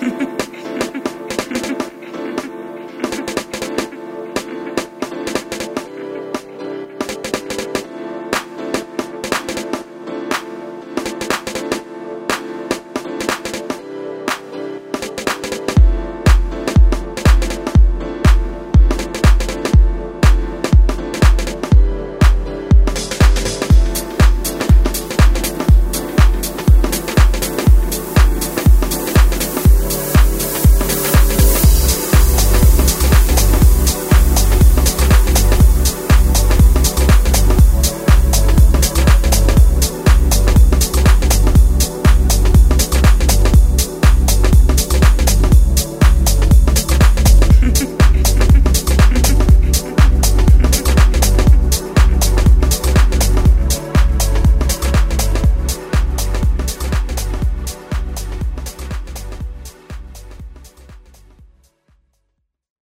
Ha.